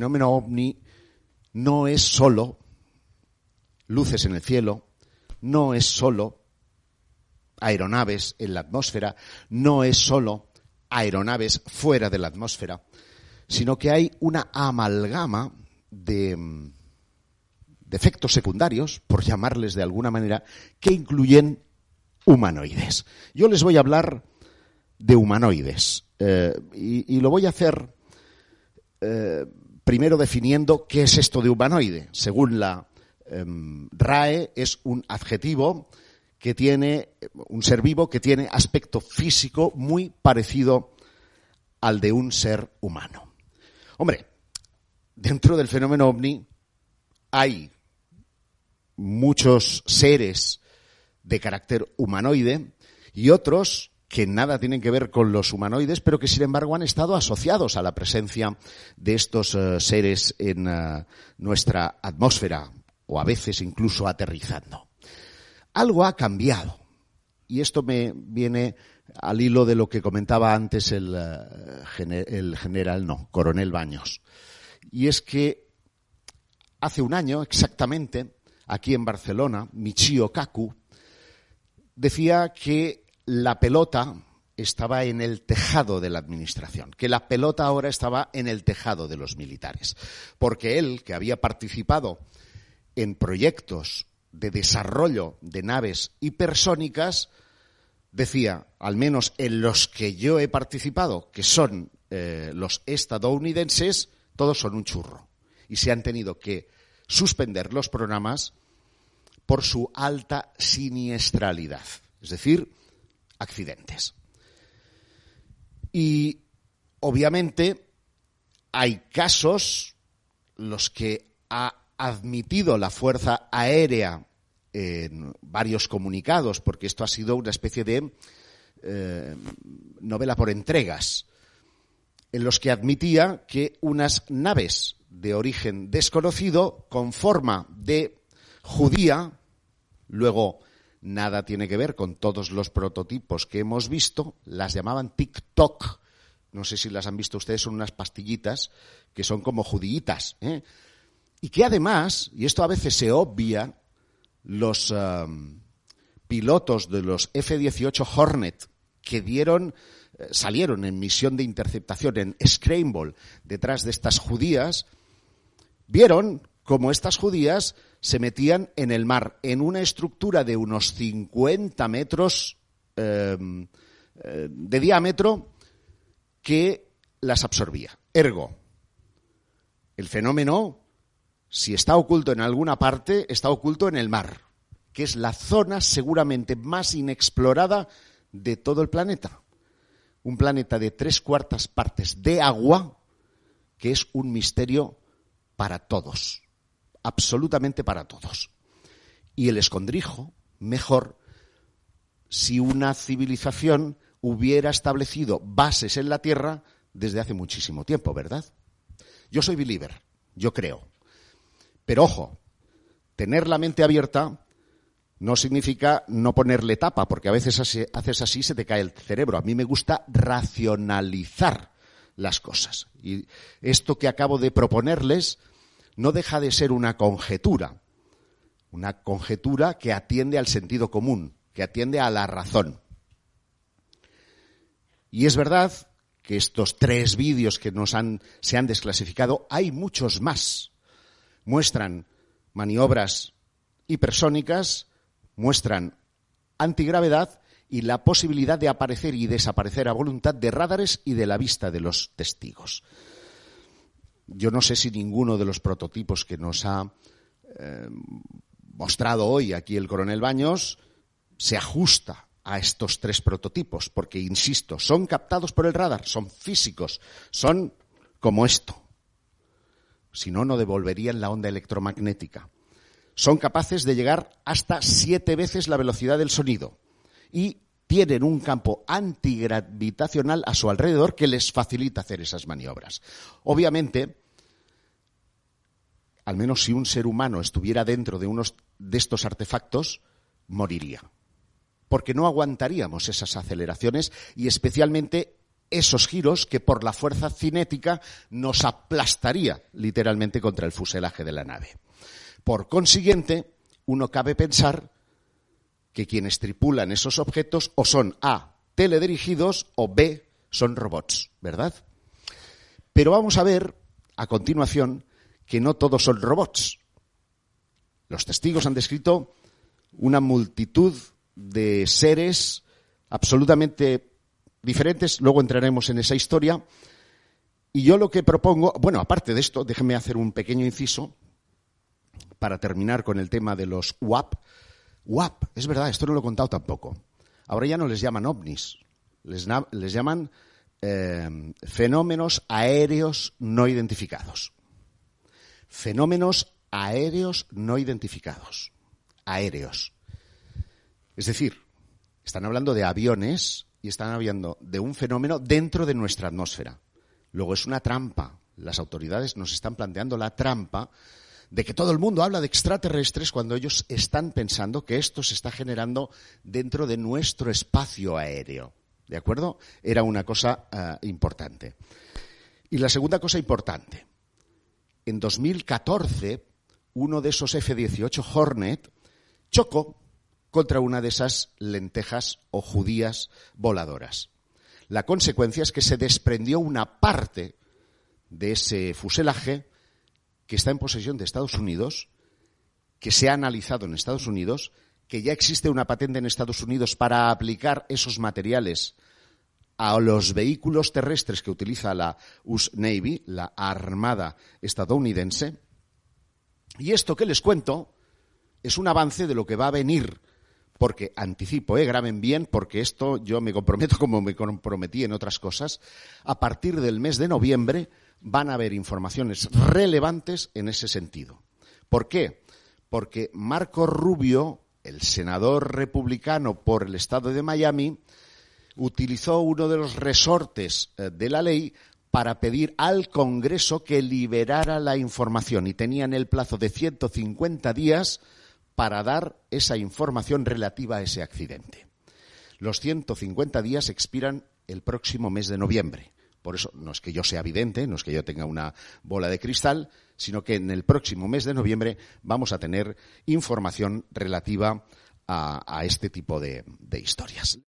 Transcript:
fenómeno ovni no es solo luces en el cielo, no es solo aeronaves en la atmósfera, no es solo aeronaves fuera de la atmósfera, sino que hay una amalgama de, de efectos secundarios, por llamarles de alguna manera, que incluyen humanoides. Yo les voy a hablar de humanoides eh, y, lo voy a hacer eh, primero definiendo qué es esto de humanoide. Según la em, RAE, es un adjetivo que tiene, un ser vivo que tiene aspecto físico muy parecido al de un ser humano. Hombre, dentro del fenómeno ovni hay muchos seres de carácter humanoide y otros que nada tienen que ver con los humanoides, pero que sin embargo han estado asociados a la presencia de estos eh, seres en eh, nuestra atmósfera o a veces incluso aterrizando. Algo ha cambiado y esto me viene al hilo de lo que comentaba antes el, eh, el general, no, coronel Baños. Y es que hace un año exactamente, aquí en Barcelona, Michio Kaku decía que la pelota estaba en el tejado de la administración, que la pelota ahora estaba en el tejado de los militares, porque él, que había participado en proyectos de desarrollo de naves hipersónicas, decía, al menos en los que yo he participado, que son eh, los estadounidenses, todos son un churro. Y se han tenido que suspender los programas por su alta siniestralidad, es decir, accidentes. Y obviamente hay casos los que ha admitido la Fuerza Aérea en varios comunicados, porque esto ha sido una especie de eh, novela por entregas, en los que admitía que unas naves de origen desconocido, con forma de judía, Luego, nada tiene que ver con todos los prototipos que hemos visto, las llamaban TikTok. No sé si las han visto ustedes, son unas pastillitas que son como judillitas. ¿eh? Y que además, y esto a veces se obvia, los um, pilotos de los F-18 Hornet que dieron, eh, salieron en misión de interceptación en Scramble detrás de estas judías, vieron como estas judías se metían en el mar, en una estructura de unos 50 metros em, eh, de diámetro que las absorbía. Ergo, el fenómeno, si está oculto en alguna parte, está oculto en el mar, que es la zona seguramente más inexplorada de todo el planeta. Un planeta de tres cuartas partes de agua, que es un misterio para todos absolutamente para todos. Y el escondrijo, mejor, si una civilización hubiera establecido bases en la Tierra desde hace muchísimo tiempo, ¿verdad? Yo soy believer, yo creo. Pero ojo, tener la mente abierta no significa no ponerle tapa, porque a veces haces así se te cae el cerebro. A mí me gusta racionalizar las cosas. Y esto que acabo de proponerles no deja de ser una conjetura, una conjetura que atiende al sentido común, que atiende a la razón. Y es verdad que estos tres vídeos que nos han, se han desclasificado, hay muchos más. Muestran maniobras hipersónicas, muestran antigravedad y la posibilidad de aparecer y desaparecer a voluntad de radares y de la vista de los testigos. Yo no sé si ninguno de los prototipos que nos ha eh, mostrado hoy aquí el coronel Baños se ajusta a estos tres prototipos, porque, insisto, son captados por el radar, son físicos, son como esto. Si no, no devolverían la onda electromagnética. Son capaces de llegar hasta siete veces la velocidad del sonido y tienen un campo antigravitacional a su alrededor que les facilita hacer esas maniobras. Obviamente, al menos si un ser humano estuviera dentro de unos de estos artefactos, moriría. Porque no aguantaríamos esas aceleraciones y especialmente esos giros que por la fuerza cinética nos aplastaría literalmente contra el fuselaje de la nave. Por consiguiente, uno cabe pensar que quienes tripulan esos objetos o son A, teledirigidos o B, son robots, ¿verdad? Pero vamos a ver a continuación que no todos son robots. Los testigos han descrito una multitud de seres absolutamente diferentes, luego entraremos en esa historia. Y yo lo que propongo, bueno, aparte de esto, déjenme hacer un pequeño inciso para terminar con el tema de los WAP. WAP, es verdad, esto no lo he contado tampoco. Ahora ya no les llaman ovnis, les, llaman eh, fenómenos aéreos no identificados. Fenómenos aéreos no identificados. Aéreos. Es decir, están hablando de aviones y están hablando de un fenómeno dentro de nuestra atmósfera. Luego es una trampa. Las autoridades nos están planteando la trampa de que todo el mundo habla de extraterrestres cuando ellos están pensando que esto se está generando dentro de nuestro espacio aéreo. ¿De acuerdo? Era una cosa eh, importante. Y la segunda cosa importante. En 2014, uno de esos F-18 Hornet chocó contra una de esas lentejas o judías voladoras. La consecuencia es que se desprendió una parte de ese fuselaje que está en posesión de Estados Unidos, que se ha analizado en Estados Unidos, que ya existe una patente en Estados Unidos para aplicar esos materiales a los vehículos terrestres que utiliza la US Navy, la Armada estadounidense. Y esto que les cuento es un avance de lo que va a venir porque anticipo, eh, graben bien, porque esto yo me comprometo como me comprometí en otras cosas, a partir del mes de noviembre van a haber informaciones relevantes en ese sentido. ¿Por qué? Porque Marco Rubio, el senador republicano por el estado de Miami, utilizó uno de los resortes eh, de la ley para pedir al Congreso que liberara la información y tenían el plazo de 150 días para dar esa información relativa a ese accidente. Los 150 días expiran el próximo mes de noviembre. Por eso no es que yo sea evidente, no es que yo tenga una bola de cristal, sino que en el próximo mes de noviembre vamos a tener información relativa a, este tipo de historias.